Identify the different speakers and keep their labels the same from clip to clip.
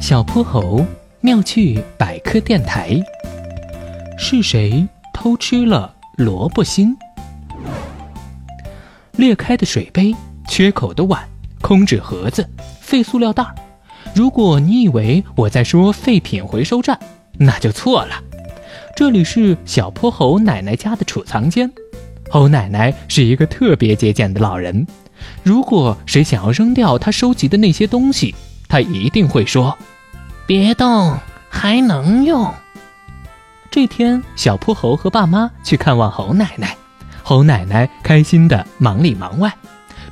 Speaker 1: 小泼猴妙趣百科电台：是谁偷吃了萝卜心？裂开的水杯、缺口的碗、空纸盒子、废塑料袋儿。如果你以为我在说废品回收站，那就错了。这里是小泼猴奶奶家的储藏间。猴奶奶是一个特别节俭的老人。如果谁想要扔掉她收集的那些东西，她一定会说：“
Speaker 2: 别动，还能用。”
Speaker 1: 这天，小泼猴和爸妈去看望猴奶奶，猴奶奶开心的忙里忙外，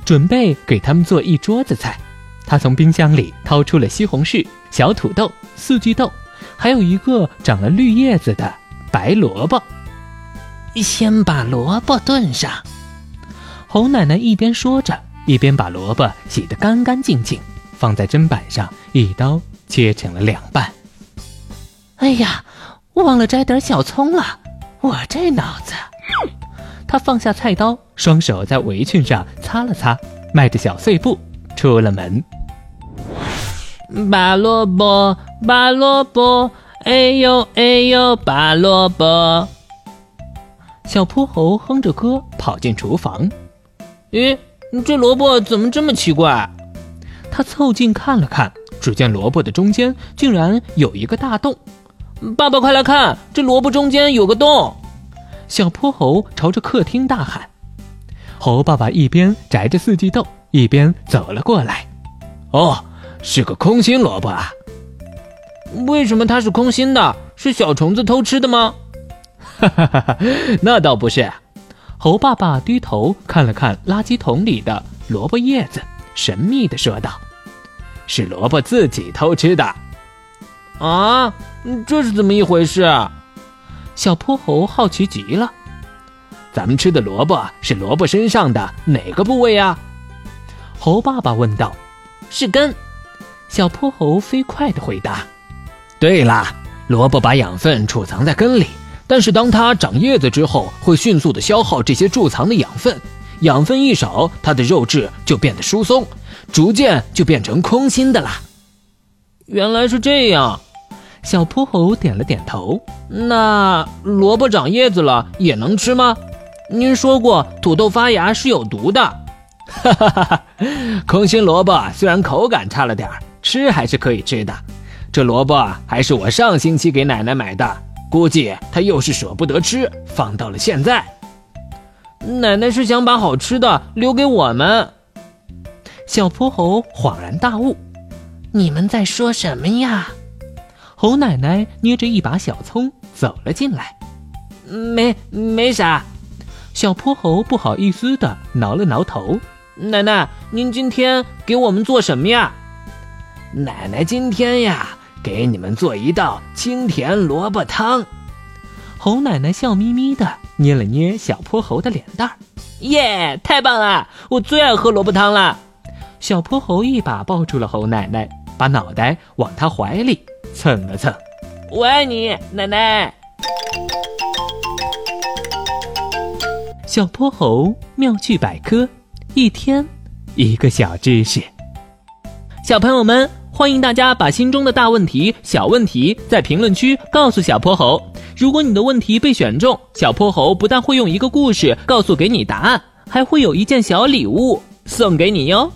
Speaker 1: 准备给他们做一桌子菜。她从冰箱里掏出了西红柿、小土豆、四季豆，还有一个长了绿叶子的白萝卜。
Speaker 2: 先把萝卜炖上。
Speaker 1: 猴奶奶一边说着，一边把萝卜洗得干干净净，放在砧板上，一刀切成了两半。
Speaker 2: 哎呀，忘了摘点小葱了，我这脑子！
Speaker 1: 他放下菜刀，双手在围裙上擦了擦，迈着小碎步出了门。
Speaker 2: 拔萝卜，拔萝卜，哎呦哎呦，拔萝卜。
Speaker 1: 小泼猴哼着歌跑进厨房。
Speaker 2: 咦，这萝卜怎么这么奇怪？
Speaker 1: 他凑近看了看，只见萝卜的中间竟然有一个大洞。
Speaker 2: 爸爸，快来看，这萝卜中间有个洞！
Speaker 1: 小泼猴朝着客厅大喊。猴爸爸一边摘着四季豆，一边走了过来。
Speaker 3: 哦，是个空心萝卜啊！
Speaker 2: 为什么它是空心的？是小虫子偷吃的吗？
Speaker 3: 哈哈哈哈，那倒不是。
Speaker 1: 猴爸爸低头看了看垃圾桶里的萝卜叶子，神秘地说道：“
Speaker 3: 是萝卜自己偷吃的。”
Speaker 2: 啊，这是怎么一回事？
Speaker 1: 小泼猴好奇极了。
Speaker 3: 咱们吃的萝卜是萝卜身上的哪个部位呀？
Speaker 1: 猴爸爸问道。
Speaker 2: “是根。”
Speaker 1: 小泼猴飞快地回答。
Speaker 3: “对啦，萝卜把养分储藏在根里。”但是当它长叶子之后，会迅速的消耗这些贮藏的养分，养分一少，它的肉质就变得疏松，逐渐就变成空心的啦。
Speaker 2: 原来是这样，
Speaker 1: 小泼猴点了点头。
Speaker 2: 那萝卜长叶子了也能吃吗？您说过土豆发芽是有毒的。
Speaker 3: 哈哈哈哈，空心萝卜虽然口感差了点儿，吃还是可以吃的。这萝卜还是我上星期给奶奶买的。估计她又是舍不得吃，放到了现在。
Speaker 2: 奶奶是想把好吃的留给我们。
Speaker 1: 小泼猴恍然大悟：“
Speaker 2: 你们在说什么呀？”
Speaker 1: 猴奶奶捏着一把小葱走了进来。
Speaker 2: “没没啥。”
Speaker 1: 小泼猴不好意思的挠了挠头。
Speaker 2: “奶奶，您今天给我们做什么呀？”“
Speaker 3: 奶奶今天呀。”给你们做一道清甜萝卜汤，
Speaker 1: 猴奶奶笑眯眯的捏了捏小泼猴的脸蛋儿，
Speaker 2: 耶，太棒了！我最爱喝萝卜汤了。
Speaker 1: 小泼猴一把抱住了猴奶奶，把脑袋往她怀里蹭了蹭。
Speaker 2: 我爱你，奶奶。
Speaker 1: 小泼猴妙趣百科，一天一个小知识。小朋友们。欢迎大家把心中的大问题、小问题在评论区告诉小泼猴。如果你的问题被选中，小泼猴不但会用一个故事告诉给你答案，还会有一件小礼物送给你哟。